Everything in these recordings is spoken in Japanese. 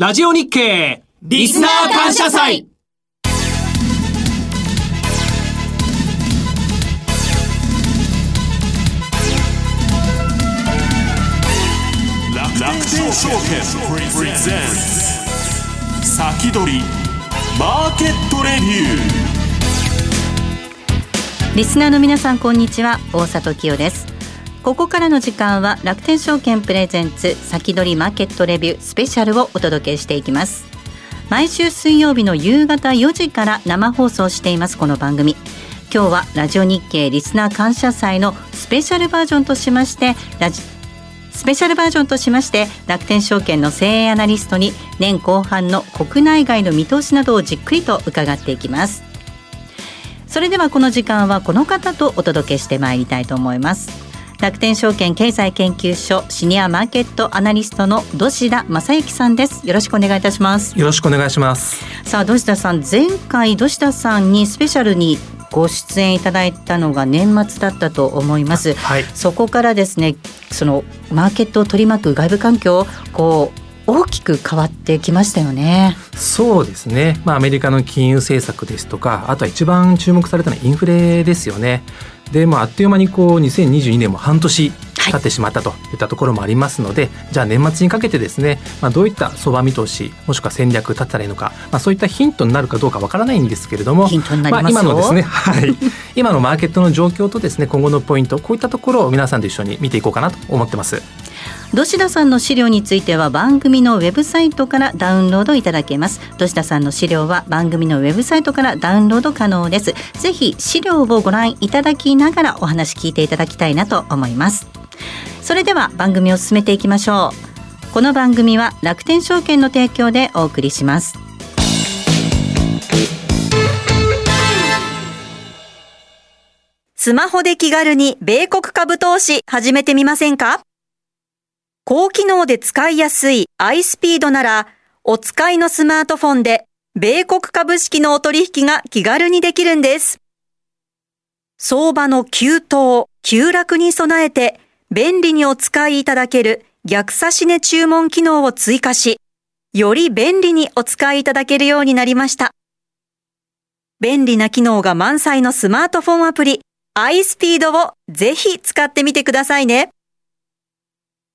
ラジオ日経リスナー感謝祭。楽天証券プレゼンツ先取りマーケットレビュー。リスナーの皆さんこんにちは。大里清ですここからの時間は楽天証券プレゼンツ先取りマーケットレビュースペシャルをお届けしていきます。毎週水曜日の夕方4時から生放送していますこの番組。今日はラジオ日経リスナー感謝祭のスペシャルバージョンとしましてラジスペシャルバージョンとしまして楽天証券の精鋭アナリストに年後半の国内外の見通しなどをじっくりと伺っていきます。それではこの時間はこの方とお届けしてまいりたいと思います。楽天証券経済研究所シニアマーケットアナリストの土田正幸さんですよろしくお願いいたしますよろしくお願いしますさあ土田さん前回土田さんにスペシャルにご出演いただいたのが年末だったと思います、はい、そこからですねそのマーケットを取り巻く外部環境こう大きく変わってきましたよね。そうですね。まあアメリカの金融政策ですとか、あとは一番注目されたのはインフレですよね。で、まあ、あっという間にこう2022年も半年経ってしまったといったところもありますので、はい、じゃあ年末にかけてですね、まあ、どういった相場見通しもしくは戦略立ったらいいのか、まあ、そういったヒントになるかどうかわからないんですけれどもまあ、今のですね、はい、今のマーケットの状況とですね今後のポイントこういったところを皆さんと一緒に見ていこうかなと思ってます。土田さんの資料については番組のウェブサイトからダウンロードいただけます。土田さんの資料は番組のウェブサイトからダウンロード可能です。ぜひ資料をご覧いただきながらお話聞いていただきたいなと思います。それでは番組を進めていきましょう。この番組は楽天証券の提供でお送りします。スマホで気軽に米国株投資始めてみませんか？高機能で使いやすい iSpeed なら、お使いのスマートフォンで米国株式のお取引が気軽にできるんです。相場の急騰、急落に備えて便利にお使いいただける逆差し値注文機能を追加し、より便利にお使いいただけるようになりました。便利な機能が満載のスマートフォンアプリ iSpeed をぜひ使ってみてくださいね。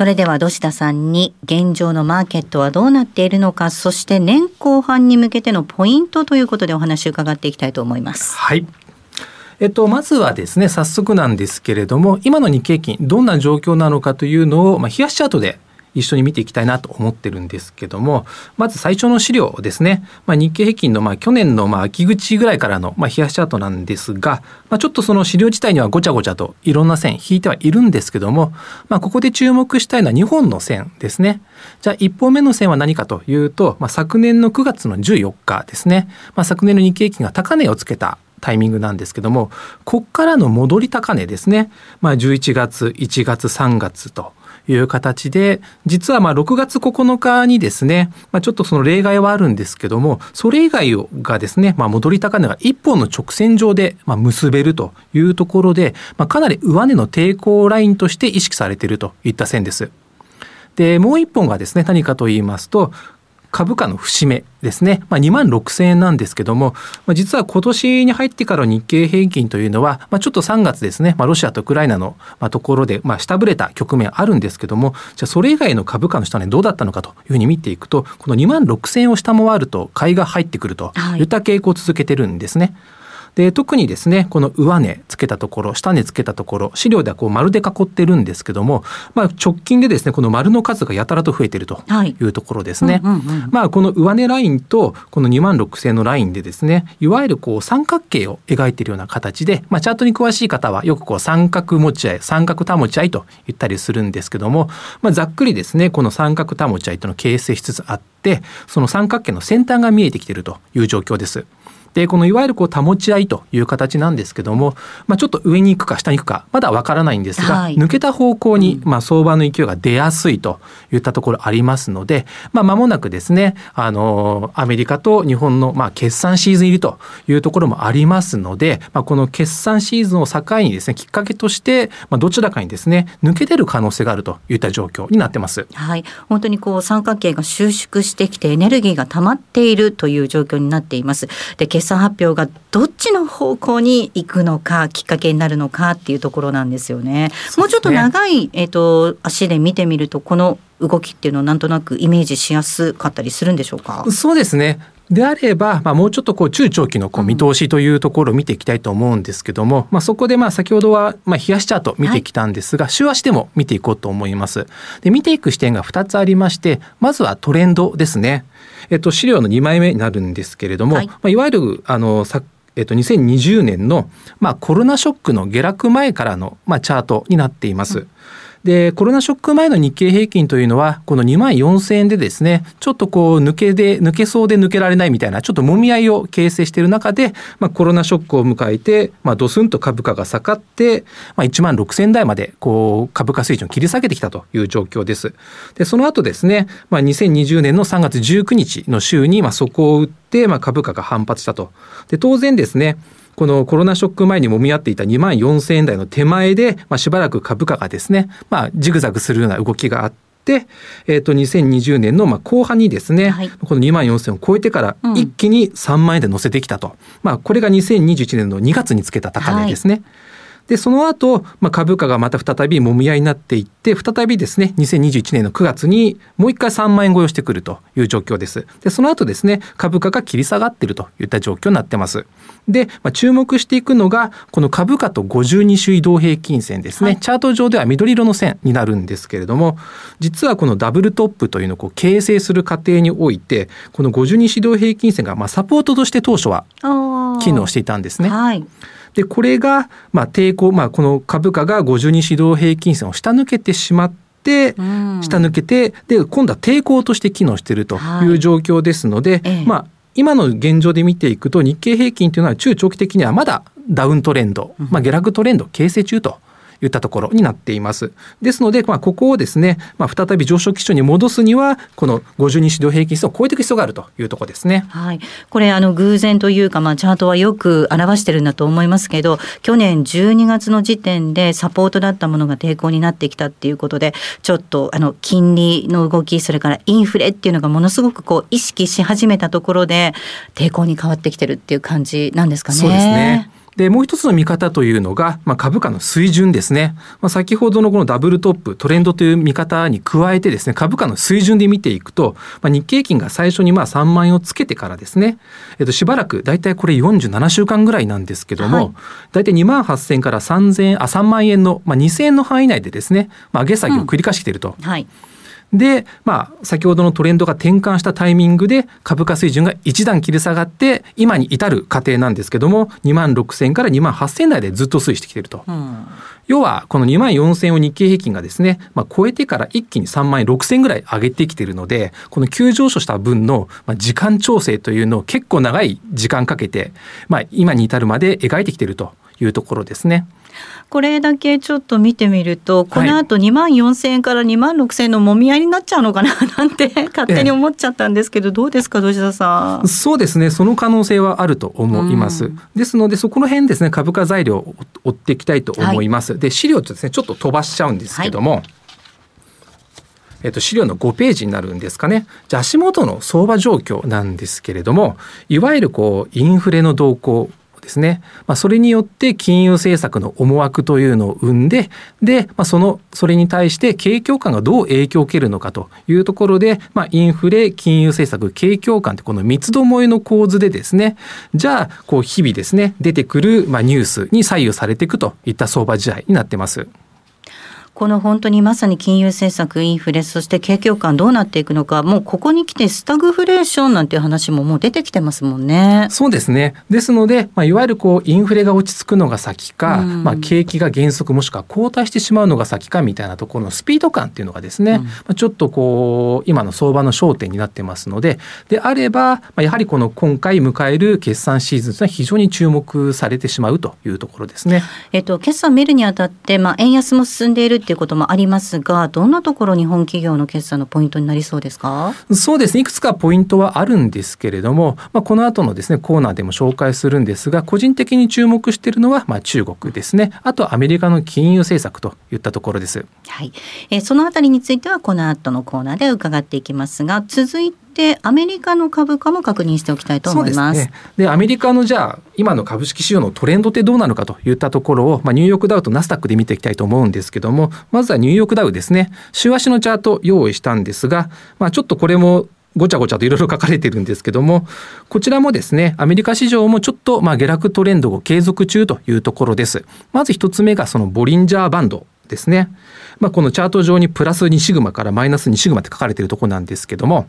それでは土田さんに現状のマーケットはどうなっているのか、そして年後半に向けてのポイントということでお話を伺っていきたいと思います。はい。えっと、まずはですね、早速なんですけれども、今の日経金、どんな状況なのかというのを、まあ、冷やしチャートで一緒に見ていきたいなと思ってるんですけども、まず最初の資料ですね、まあ、日経平均のまあ去年のまあ秋口ぐらいからのまあ冷やしチャートなんですが、まあ、ちょっとその資料自体にはごちゃごちゃといろんな線引いてはいるんですけども、まあ、ここで注目したいのは2本の線ですね。じゃあ1本目の線は何かというと、まあ、昨年の9月の14日ですね、まあ、昨年の日経平均が高値をつけたタイミングなんですけども、ここからの戻り高値ですね。まあ、11月、1月、3月という形で、実はまあ6月9日にですね、まあ、ちょっとその例外はあるんですけども、それ以外がですね、まあ、戻り高値が一本の直線上でまあ結べるというところで、まあ、かなり上値の抵抗ラインとして意識されているといった線です。で、もう一本がですね、何かと言いますと、株価の節目ですね、まあ、2万6000円なんですけども、まあ、実は今年に入ってからの日経平均というのは、まあ、ちょっと3月ですね、まあ、ロシアとウクライナのところで、まあ、下振れた局面あるんですけども、じゃあそれ以外の株価の下値どうだったのかというふうに見ていくと、この2万6000円を下回ると買いが入ってくるといった傾向を続けてるんですね。はいで特にですねこの上値つけたところ下値つけたところ資料ではこう丸で囲ってるんですけども、まあ、直近でですねこの丸の数がやたらと増えているというところですね。まあこの上値ラインとこの2万6000のラインでですねいわゆるこう三角形を描いているような形で、まあ、チャートに詳しい方はよくこう三角持ち合い三角保ち合いと言ったりするんですけども、まあ、ざっくりですねこの三角保ち合いというのを形成しつつあってその三角形の先端が見えてきているという状況です。でこのいわゆるこう保ち合いという形なんですけども、まあ、ちょっと上に行くか下に行くかまだわからないんですが、はい、抜けた方向に、まあ、相場の勢いが出やすいといったところありますので、まあ、間もなくですねあのアメリカと日本の、まあ、決算シーズン入りというところもありますので、まあ、この決算シーズンを境にですねきっかけとして、まあ、どちらかにですね抜け出る可能性があるといった状況になってます。はい、本当にこう三角形が収縮してきてエネルギーが溜まっているという状況になっています。で決算発表がどっちの方向に行くのかきっかけになるのかっていうところなんですよね。ね。もうちょっと長い、えーと、足で見てみるとこの動きっていうのをなんとなくイメージしやすかったりするんでしょうか？そうですねであれば、まあ、もうちょっとこう中長期のこう見通しというところを見ていきたいと思うんですけども、まあ、そこでまあ先ほどはまあ冷やしチャート見てきたんですが、はい、週足でも見ていこうと思います。で見ていく視点が2つありましてまずはトレンドですね。えっと、資料の2枚目になるんですけれども、はいまあ、いわゆるあのさえっと、2020年の、まあ、コロナショックの下落前からの、まあ、チャートになっています。うんで、コロナショック前の日経平均というのは、この2万4000円でですね、ちょっとこう抜けで、抜けそうで抜けられないみたいな、ちょっともみ合いを形成している中で、まあコロナショックを迎えて、まあドスンと株価が下がって、まあ1万6000台まで、こう株価水準を切り下げてきたという状況です。で、その後ですね、まあ2020年の3月19日の週に、まあ底を打って、まあ株価が反発したと。で、当然ですね、このコロナショック前にもみ合っていた2万4000円台の手前で、まあ、しばらく株価がですね、まあ、ジグザグするような動きがあって、えっ、ー、と、2020年のまあ後半にですね、はい、この2万4000を超えてから一気に3万円で乗せてきたと。うん、まあ、これが2021年の2月につけた高値ですね。はいで、その後、まあ、株価がまた再びもみ合いになっていって、再びですね、2021年の9月にもう一回3万円超えをしてくるという状況です。で、その後ですね、株価が切り下がっているといった状況になってます。で、まあ、注目していくのが、この株価と52種移動平均線ですね、はい、チャート上では緑色の線になるんですけれども、実はこのダブルトップというのをこう形成する過程において、この52種移動平均線がまあサポートとして当初は機能していたんですね。はいでこれが、まあ、抵抗、まあ、この株価が52指導平均線を下抜けてしまって、うん、下抜けてで今度は抵抗として機能しているとい。う状況ですので、はい、まあ今の現状で見ていくと日経平均というのは中長期的にはまだダウントレンド、まあ、下落トレンド形成中といったところになっています。ですので、まあ、ここをですね、まあ、再び上昇基準に戻すには、この52指導平均数を超えていく必要があるというところですね。はい。これ、あの、偶然というか、まあ、チャートはよく表してるんだと思いますけど、去年12月の時点でサポートだったものが抵抗になってきたっていうことで、ちょっと、あの、金利の動き、それからインフレっていうのがものすごくこう、意識し始めたところで、抵抗に変わってきてるっていう感じなんですかね。そうですね。で、もう一つの見方というのが、まあ、株価の水準ですね。まあ、先ほどのこのダブルトップ、トレンドという見方に加えてですね、株価の水準で見ていくと、まあ、日経金が最初にまあ3万円をつけてからですね、えっと、しばらく、大体これ47週間ぐらいなんですけども、はい、大体2万8000から3000あ、3万円の、まあ、2000円の範囲内でですね、まあ、上げ下げを繰り返していると。うんはいで、まあ、先ほどのトレンドが転換したタイミングで株価水準が一段切り下がって今に至る過程なんですけども2万6000から2万8000台でずっと推移してきていると。うん、要はこの2万4000を日経平均がですね、まあ、超えてから一気に3万6000ぐらい上げてきているのでこの急上昇した分の時間調整というのを結構長い時間かけて、まあ、今に至るまで描いてきているというところですね。これだけちょっと見てみるとこの後2万4千円から2万6千円のもみ合いになっちゃうのかな なんて勝手に思っちゃったんですけど、どうですか土田さん？そうですねその可能性はあると思います。うん、ですのでそこの辺ですね株価材料を追っていきたいと思います。はい、で資料とですねちょっと飛ばしちゃうんですけども。はいえっと、資料の5ページになるんですかね。じゃあ足元の相場状況なんですけれども、いわゆるこう、インフレの動向、ですね。まあ、それによって金融政策の思惑というのを生んで、で、まあ、その、それに対して景況感がどう影響を受けるのかというところで、まあ、インフレ、金融政策、景況感ってこの三つどもえの構図でですね、じゃあ、こう日々ですね、出てくる、まあ、ニュースに左右されていくといった相場時代になってます。この本当にまさに金融政策、インフレ、そして景況感どうなっていくのか、もうここに来てスタグフレーションなんていう話ももう出てきてますもんね。そうですね。ですので、まあ、いわゆるこうインフレが落ち着くのが先か、うん、まあ、景気が減速もしくは後退してしまうのが先かみたいなところのスピード感っていうのがですね、うん、まあ、ちょっとこう今の相場の焦点になってますので、であれば、まあ、やはりこの今回迎える決算シーズンというのは非常に注目されてしまうというところですね。えっと決算見るにあたって、まあ円安も進んでいるっていうこともありますますが、どんなところ日本企業の決算のポイントになりそうですか？そうですね、いくつかポイントはあるんですけれども、まあ、この後のですね、コーナーでも紹介するんですが、個人的に注目しているのは、まあ、中国ですね。あとアメリカの金融政策といったところです。はい。えー、そのあたりについては、この後のコーナーで伺っていきますが、続いてでアメリカの株価も確認しておきたいと思います。で、ね、アメリカのじゃあ今の株式市場のトレンドってどうなのかといったところを、まあ、ニューヨークダウとナスダックで見ていきたいと思うんですけどもまずはニューヨークダウですね。週足のチャート用意したんですが、まあ、ちょっとこれもごちゃごちゃといろいろ書かれてるんですけどもこちらもですねアメリカ市場もちょっとまあ下落トレンドを継続中というところです。まず一つ目がそのボリンジャーバンドですね。まあ、このチャート上にプラス2シグマからマイナス2シグマって書かれているところなんですけども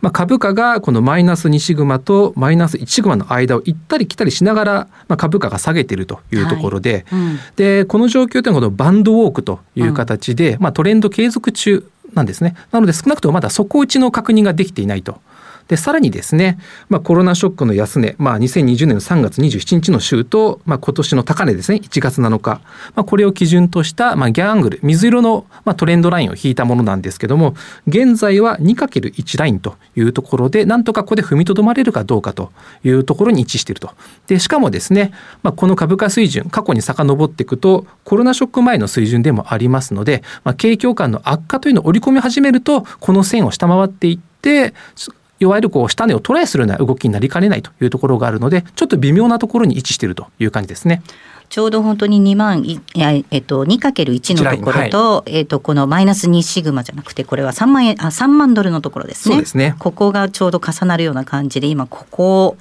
まあ、株価がこのマイナス2シグマとマイナス1シグマの間を行ったり来たりしながら、まあ、株価が下げているというところで、はいうん、でこの状況というのはこのバンドウォークという形で、うん、まあ、トレンド継続中なんですね。なので少なくともまだ底打ちの確認ができていないと。でさらにですね、まあ、コロナショックの安値、まあ、2020年の3月27日の週と、まあ、今年の高値ですね1月7日、まあ、これを基準とした、まあ、ギャングル水色の、まあ、トレンドラインを引いたものなんですけども現在は 2×1 ラインというところでなんとかここで踏みとどまれるかどうかというところに位置していると。でしかもですね、まあ、この株価水準過去に遡っていくとコロナショック前の水準でもありますので、まあ、景況感の悪化というのを織り込み始めるとこの線を下回っていっていわゆるこう下値をトライするような動きになりかねないというところがあるのでちょっと微妙なところに位置しているという感じですね。ちょうど本当に2万、えっと、2×1 のところと、はい、えっと、このマイナス2シグマじゃなくて、これは3万円、あ、3万ドルのところですね。そうですね。ここがちょうど重なるような感じで、今、ここを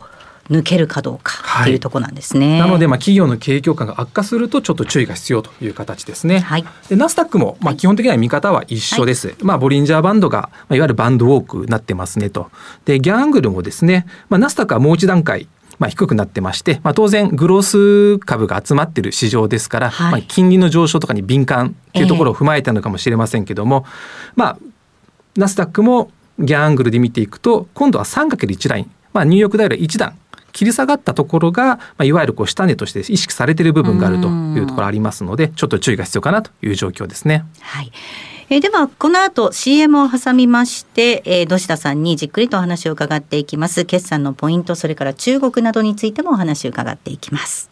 抜けるかどうかっていうところなんですね。はい、なので、まあ、企業の経営況感が悪化すると、ちょっと注意が必要という形ですね。はい、でナスダックも、まあ、基本的には見方は一緒です。はい、まあ、ボリンジャーバンドが、まあ、いわゆるバンドウォークになってますねと。で、ギャングルもですね、まあ、ナスダックはもう一段階、まあ、低くなってまして、まあ、当然グロース株が集まってる市場ですから、はい、まあ、金利の上昇とかに敏感っていうところを踏まえたのかもしれませんけども、えー、まあナスダックもギャングルで見ていくと今度は 3×1 ライン、まあ、ニューヨークダイヤル1段切り下がったところが、まあ、いわゆるこう下値として意識されている部分があるというところありますのでちょっと注意が必要かなという状況ですね。はい。えではこの後 CM を挟みまして、えー、土田さんにじっくりとお話を伺っていきます。決算のポイントそれから中国などについてもお話を伺っていきます。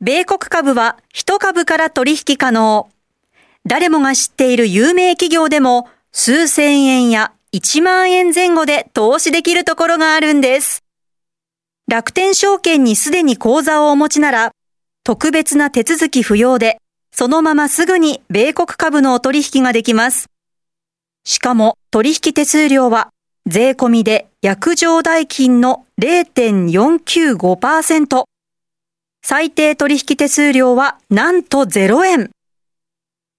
米国株は一株から取引可能。誰もが知っている有名企業でも数千円や1万円前後で投資できるところがあるんです。楽天証券にすでに口座をお持ちなら、特別な手続き不要で、そのまますぐに米国株のお取引ができます。しかも取引手数料は税込みで約定代金の0.495%。最低取引手数料はなんと0円。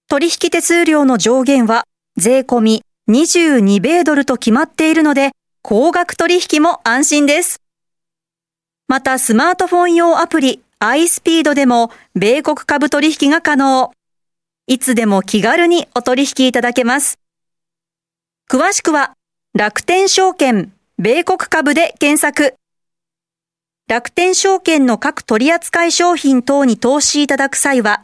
取引手数料の上限は税込み22米ドルと決まっているので、高額取引も安心です。またスマートフォン用アプリ iSpeed でも米国株取引が可能。いつでも気軽にお取引いただけます。詳しくは楽天証券米国株で検索。楽天証券の各取扱商品等に投資いただく際は、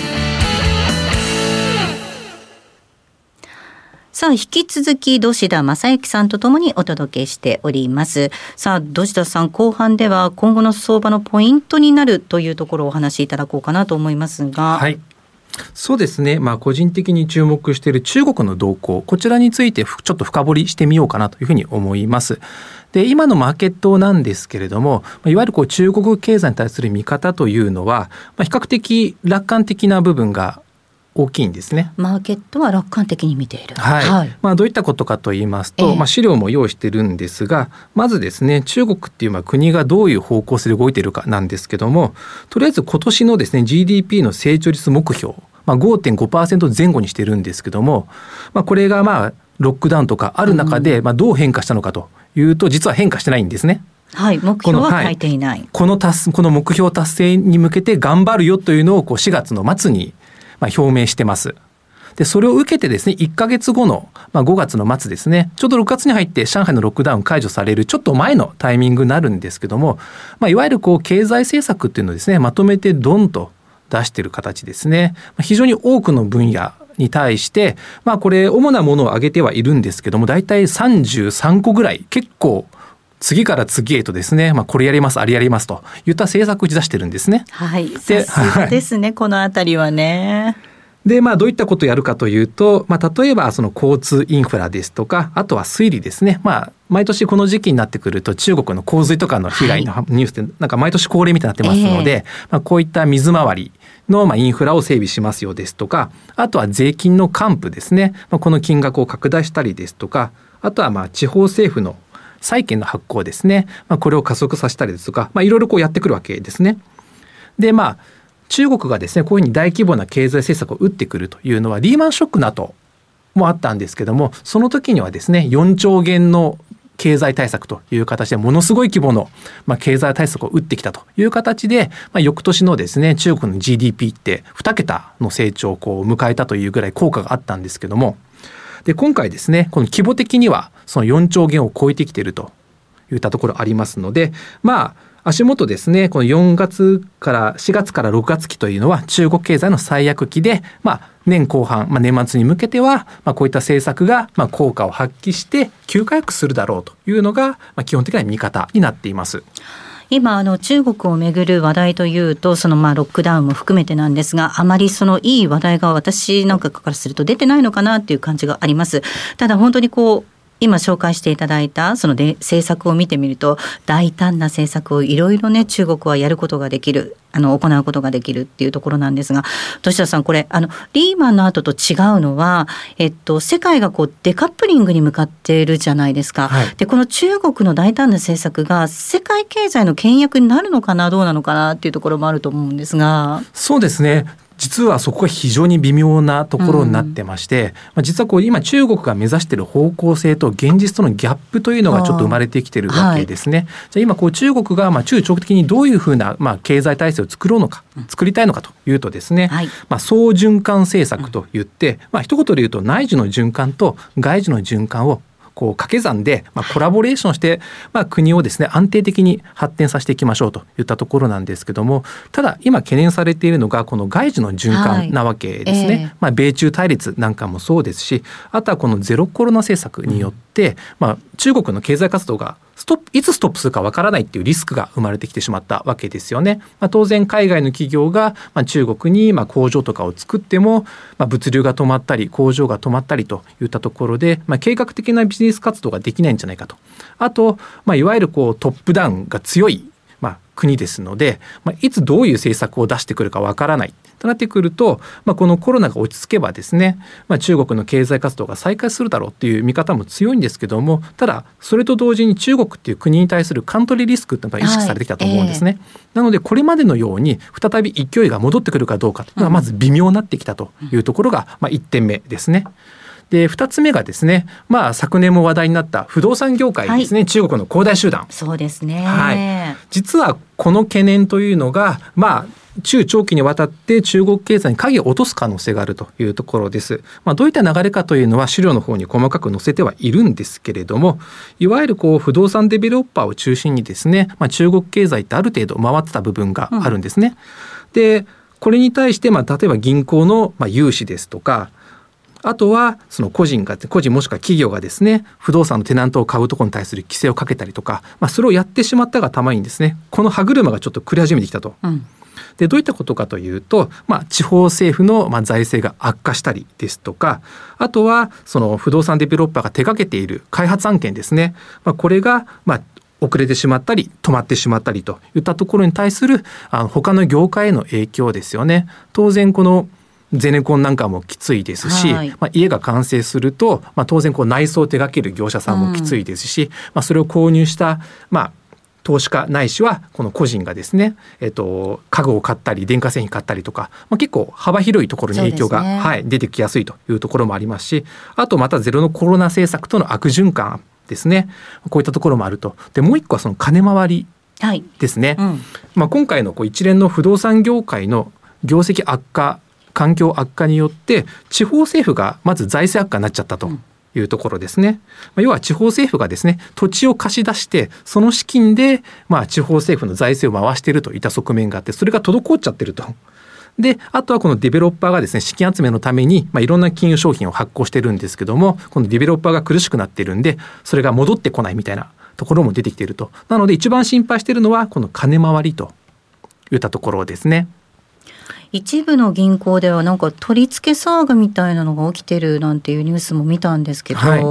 さあ、引き続き、土田正幸さんとともにお届けしております。さあ、土田さん、後半では今後の相場のポイントになるというところをお話しいただこうかなと思いますが。はい。そうですね、まあ、個人的に注目している中国の動向、こちらについてちょっと深掘りしてみようかなというふうに思います。で今のマーケットなんですけれどもいわゆるこう中国経済に対する見方というのは、まあ、比較的楽観的な部分が大きいんですね。マーケットは楽観的に見ている。はい。はい、まあどういったことかと言いますと、えー、まあ資料も用意してるんですが、まずですね、中国っていうまあ国がどういう方向性で動いているかなんですけども、とりあえず今年のですね GDP の成長率目標、まあ5.5%前後にしてるんですけども、まあこれがまあロックダウンとかある中でまあどう変化したのかというと実は変化してないんですね。はい、目標は書いていない。この,、はい、この達この目標達成に向けて頑張るよというのをこう4月の末にまあ、表明してます。で、それを受けてですね、1ヶ月後の、まあ、5月の末ですね、ちょうど6月に入って上海のロックダウン解除されるちょっと前のタイミングになるんですけども、まあ、いわゆるこう経済政策っていうのをですね、まとめてドンと出してる形ですね。非常に多くの分野に対して、まあこれ主なものを挙げてはいるんですけども、大体33個ぐらい結構次から次へとですね、まあ、これやります、あれやりますといった政策を打ち出してるんですね。はい。で、さですね、このあたりはね。で、まあ、どういったことをやるかというと、まあ、例えば、その交通インフラですとか、あとは水利ですね。まあ、毎年この時期になってくると、中国の洪水とかの被害のニュースって、なんか毎年恒例みたいになってますので、えー、まあ、こういった水回りの、まあ、インフラを整備しますよですとか、あとは税金の還付ですね。まあ、この金額を拡大したりですとか、あとは、まあ、地方政府の債券の発行ですね、まあ、これを加速させたりですとか、まあ、いろいろこうやってくるわけですね。でまあ中国がですねこういうふうに大規模な経済政策を打ってくるというのはリーマンショックの後もあったんですけどもその時にはですね4兆元の経済対策という形でものすごい規模の、まあ、経済対策を打ってきたという形で、まあ、翌年のですね中国の GDP って2桁の成長をこう迎えたというぐらい効果があったんですけどもで今回ですねこの規模的にはその4兆元を超えてきているといったところありますのでまあ足元ですね、この4月から4月から6月期というのは中国経済の最悪期で、まあ、年後半、まあ、年末に向けては、まあ、こういった政策が、まあ、効果を発揮して急回復するだろうというのが、まあ、基本的な見方になっています。今あの中国をめぐる話題というとそのまあロックダウンも含めてなんですがあまりそのいい話題が私なんかからすると出てないのかなっていう感じがあります。ただ本当にこう今紹介していただいたそので政策を見てみると大胆な政策をいろいろね中国はやることができるあの行うことができるっていうところなんですが土田さんこれあのリーマンの後と違うのは、えっと、世界がこうデカップリングに向かっているじゃないですか。はい、でこの中国の大胆な政策が世界経済の倹約になるのかなどうなのかなっていうところもあると思うんですが。そうですね実はそこが非常に微妙なところになってまして、うん、まあ、実はこう今中国が目指している方向性と現実とのギャップというのがちょっと生まれてきてるわけですね。はい、じゃあ今こう中国がまあ中長期的にどういうふうなまあ経済体制を作ろうのか、作りたいのかというとですね、はい、まあ総循環政策といって、まあ一言で言うと内需の循環と外需の循環をこう掛け算で、まあ、コラボレーションして、まあ、国をですね安定的に発展させていきましょうといったところなんですけどもただ今懸念されているのがこの外需の循環なわけですね、はいえ。ー、まあ、米中対立なんかもそうですしあとはこのゼロコロナ政策によって、うん、まあ、中国の経済活動がストップいつストップするかわからないっていうリスクが生まれてきてしまったわけですよね。まあ、当然海外の企業が、まあ、中国にまあ工場とかを作っても、まあ、物流が止まったり工場が止まったりといったところで、まあ、計画的なビジネス活動ができないんじゃないかと。あと、まあ、いわゆるこうトップダウンが強い国ですので、まあ、いつどういう政策を出してくるかわからないとなってくると、まあ、このコロナが落ち着けばですね、まあ、中国の経済活動が再開するだろうっていう見方も強いんですけどもただそれと同時に中国っていう国に対するカントリーリスクっていうのが意識されてきたと思うんですね。はいえー、なのでこれまでのように再び勢いが戻ってくるかどうかというのはまず微妙になってきたというところが、まあ、1点目ですね。で2つ目がですね、まあ、昨年も話題になった不動産業界ですね、はい、中国の恒大集団。そうですね、はい、実はこの懸念というのが、まあ、中長期にわたって中国経済に影を落とす可能性があるというところです。まあ、どういった流れかというのは資料の方に細かく載せてはいるんですけれども、いわゆるこう不動産デベロッパーを中心にですね、まあ、中国経済ってある程度回ってた部分があるんですね。うん、で、これに対して、まあ、例えば銀行のまあ融資ですとか、あとはその個人が個人もしくは企業がですね不動産のテナントを買うところに対する規制をかけたりとか、まあ、それをやってしまったがたまにですねこの歯車がちょっと繰り始めてきたと。うんでどういったことかというと、まあ、地方政府のまあ財政が悪化したりですとかあとはその不動産デベロッパーが手掛けている開発案件ですね、まあ、これがまあ遅れてしまったり止まってしまったりといったところに対するあの他の業界への影響ですよね。当然このゼネコンなんかもきついですし、はい、まあ、家が完成すると、まあ、当然こう内装を手掛ける業者さんもきついですし、うん、まあ、それを購入した、まあ、投資家ないしはこの個人がですね、えっと、家具を買ったり電化製品買ったりとか、まあ、結構幅広いところに影響が、ね、はい、出てきやすいというところもありますしあとまたゼロのコロナ政策との悪循環ですね。こういったところもあると。でもう一個はその金回りですね。はいうん、まあ、今回のこう一連の不動産業界の業績悪化環境悪化によって地方政府がまず財政悪化になっちゃったと。いうところですね。要は地方政府がですね、土地を貸し出して、その資金で、まあ、地方政府の財政を回しているといった側面があって、それが滞っちゃってると。で、あとはこのデベロッパーがですね、資金集めのために、まあ、いろんな金融商品を発行してるんですけども、このデベロッパーが苦しくなってるんで、それが戻ってこないみたいなところも出てきていると。なので、一番心配しているのは、この金回りといったところですね。一部の銀行ではなんか取り付け騒ぎみたいなのが起きてるなんていうニュースも見たんですけど、はい、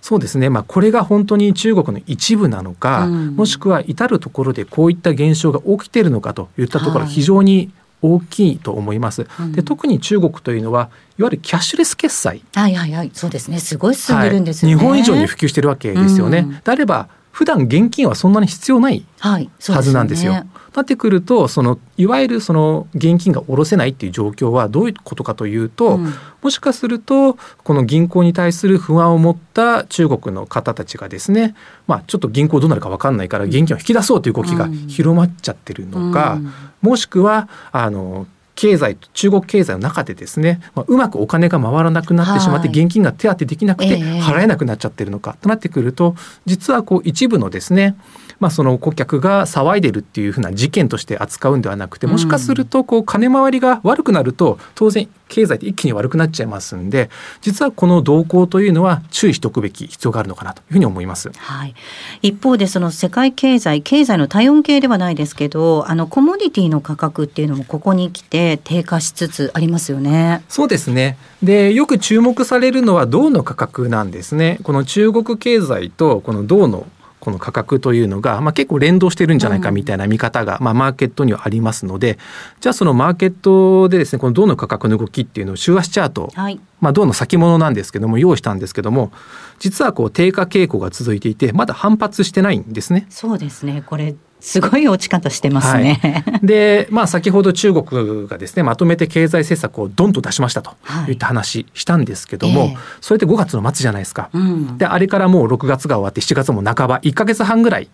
そうですね、まあ、これが本当に中国の一部なのか、うん、もしくは至る所でこういった現象が起きているのかといったところは非常に大きいと思います。はい、で特に中国というのはいわゆるキャッシュレス決済。はいはいはい。そうですね。すごい進んでるんですよね、はい、日本以上に普及してるわけですよね。うん、であれば普段現金はそんなに必要ないはずなんですよ。はいなってくるとそのいわゆるその現金が下ろせないっていう状況はどういうことかというと、うん、もしかするとこの銀行に対する不安を持った中国の方たちがですね、まあ、ちょっと銀行どうなるか分かんないから現金を引き出そうという動きが広まっちゃってるのか、うん、もしくはあの経済中国経済の中でですね、まあ、うまくお金が回らなくなってしまって現金が手当てできなくて払えなくなっちゃってるのかとなってくると実はこう一部のですねまあ、その顧客が騒いでるっていうふうな事件として扱うんではなくてもしかするとこう金回りが悪くなると当然経済って一気に悪くなっちゃいますんで実はこの動向というのは注意しておくべき必要があるのかなというふうに思います。はい、一方でその世界経済経済の体温計ではないですけどあのコモディティの価格っていうのもここに来て低下しつつありますよね。そうですねでよく注目されるのは銅の価格なんですね。この中国経済とこの銅のこの価格というのが、まあ、結構連動してるんじゃないかみたいな見方が、まあ、マーケットにはありますのでじゃあそのマーケットでですねこの銅の価格の動きっていうのを週足チャート、はい、まあ、銅の先物なんですけども用意したんですけども実はこう低下傾向が続いていてまだ反発してないんですね。そうですね。これすごい落ち方してますね。はい、で、まあ先ほど中国がですねまとめて経済政策をどんと出しましたといった話したんですけども、はいえー、それって5月の末じゃないですか。うん、であれからもう6月が終わって7月も半ば1か月半ぐらい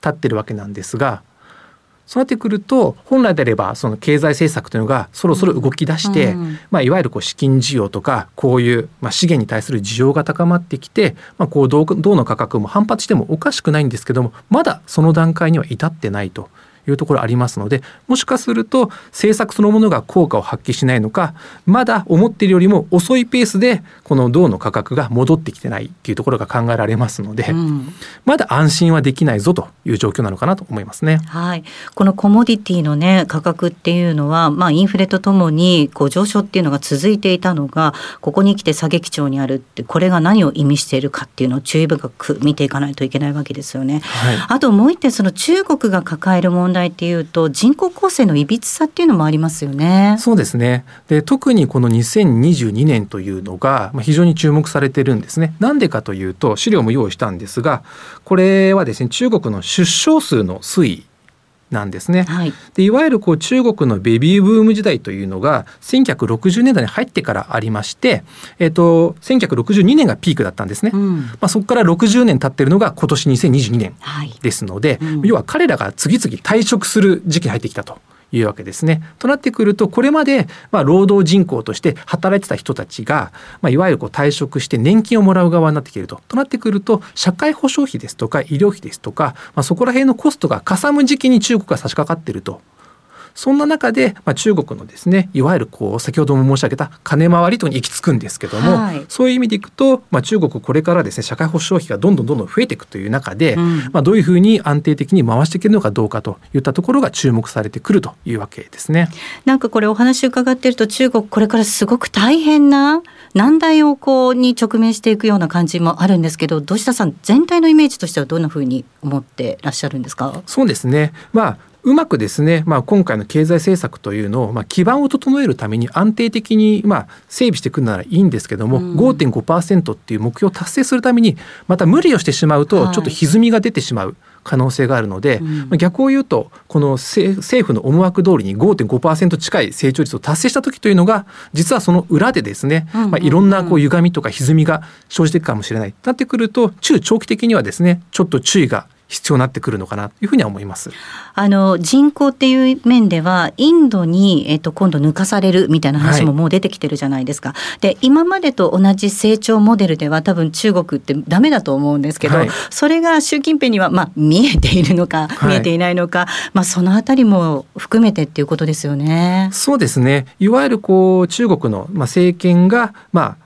経ってるわけなんですが。そうなってくると本来であればその経済政策というのがそろそろ動き出して、うん、まあ、いわゆるこう資金需要とかこういう、まあ、資源に対する需要が高まってきて、まあ、こう銅銅の価格も反発してもおかしくないんですけどもまだその段階には至ってないというところありますのでもしかすると政策そのものが効果を発揮しないのかまだ思っているよりも遅いペースでこの銅の価格が戻ってきてないっていうところが考えられますので、うん、まだ安心はできないぞという状況なのかなと思いますね。はい、このコモディティのね価格っていうのは、まあ、インフレとともにこう上昇っていうのが続いていたのがここに来て下げ基調にあるってこれが何を意味しているかっていうのを注意深く見ていかないといけないわけですよね。はい、あともう一点その中国が抱える問題っていうと人口構成のいびつさっていうのもありますよね。そうですねで特にこの2022年というのが非常に注目されてるんですね。なんでかというと資料も用意したんですがこれはですね中国の出生数の推移なんですね。はい、でいわゆるこう中国のベビーブーム時代というのが1960年代に入ってからありまして、えっと、1962年がピークだったんですね。うん、まあ、そこから60年経ってるのが今年2022年ですので、はいうん、要は彼らが次々退職する時期に入ってきたと。いうわけですね。となってくるとこれまでまあ労働人口として働いてた人たちが、まあ、いわゆるこう退職して年金をもらう側になってきていると。となってくると社会保障費ですとか医療費ですとか、まあ、そこら辺のコストがかさむ時期に中国が差し掛かっているとそんな中で、まあ、中国のですねいわゆるこう先ほども申し上げた金回りとに行き着くんですけども、はい、そういう意味でいくと、まあ、中国これからですね社会保障費がどんどんどんどん増えていくという中で、うん、まあ、どういうふうに安定的に回していけるのかどうかといったところが注目されてくるというわけですね。なんかこれお話伺っていると中国これからすごく大変な難題をこうに直面していくような感じもあるんですけど土下さん全体のイメージとしてはどんなふうに思ってらっしゃるんですか？そうですね。まあうまくですね、まあ、今回の経済政策というのを、まあ、基盤を整えるために安定的に、まあ、整備していくならいいんですけども、うん、5.5%っていう目標を達成するためにまた無理をしてしまうとちょっと歪みが出てしまう。可能性があるので、はい、逆を言うとこの政府の思惑通りに5.5%近い成長率を達成した時というのが実はその裏でですね、まあ、いろんなこう歪みとか歪みが生じていくかもしれない。なってくると中長期的にはですねちょっと注意が必要になってくるのかなというふうには思います。あの人口っていう面ではインドにえっと今度抜かされるみたいな話ももう出てきてるじゃないですか。はい、で今までと同じ成長モデルでは多分中国ってダメだと思うんですけど、はい、それが習近平にはまあ見えているのか、見えていないのか、まあそのあたりも含めてっていうことですよね。そうですね。いわゆるこう中国のまあ政権がまあ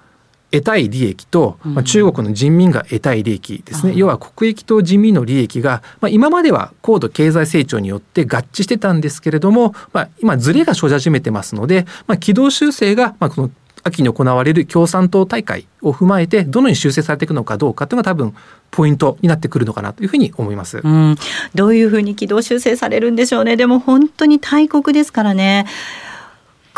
得たい利益と、まあ、中国の人民が得たい利益ですね、うん、要は国益と人民の利益が、まあ、今までは高度経済成長によって合致してたんですけれども、まあ、今ずれが生じ始めてますので、まあ、軌道修正が、まあ、この秋に行われる共産党大会を踏まえてどのように修正されていくのかどうかというのが多分ポイントになってくるのかなというふうに思います、うん、どういうふうに軌道修正されるんでしょうね。でも本当に大国ですからね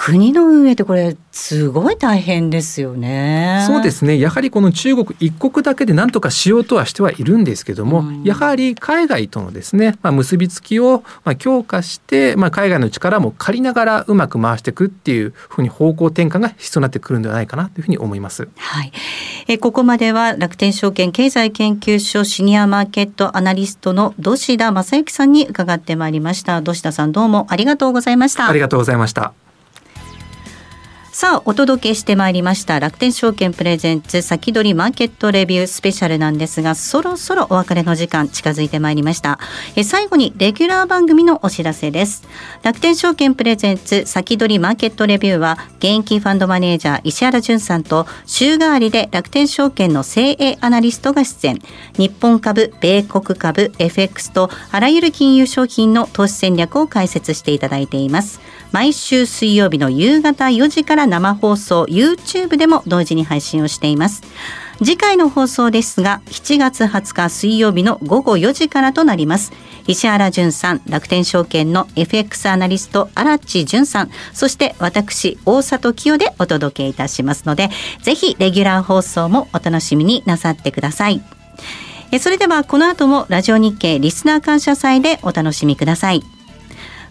国の運営ってこれすごい大変ですよね。そうですね。やはりこの中国一国だけで何とかしようとはしてはいるんですけども、うん、やはり海外とのですね、まあ、結びつきをまあ強化して、まあ、海外の力も借りながらうまく回していくっていうふうに方向転換が必要になってくるんではないかなというふうに思います。はい。えここまでは楽天証券経済研究所シニアマーケットアナリストの土田正幸さんに伺ってまいりました。土田さんどうもありがとうございました。ありがとうございました。さあお届けしてまいりました楽天証券プレゼンツ先取りマーケットレビュースペシャルなんですがそろそろお別れの時間近づいてまいりました。え最後にレギュラー番組のお知らせです。楽天証券プレゼンツ先取りマーケットレビューは現役ファンドマネージャー石原淳さんと週替わりで楽天証券の精鋭アナリストが出演。日本株米国株 FX とあらゆる金融商品の投資戦略を解説していただいています。毎週水曜日の夕方4時から生放送 YouTube でも同時に配信をしています。次回の放送ですが7月20日水曜日の午後4時からとなります。石原淳さん楽天証券の FX アナリスト荒地淳さんそして私大里清でお届けいたしますのでぜひレギュラー放送もお楽しみになさってください。それではこの後もラジオ日経リスナー感謝祭でお楽しみください。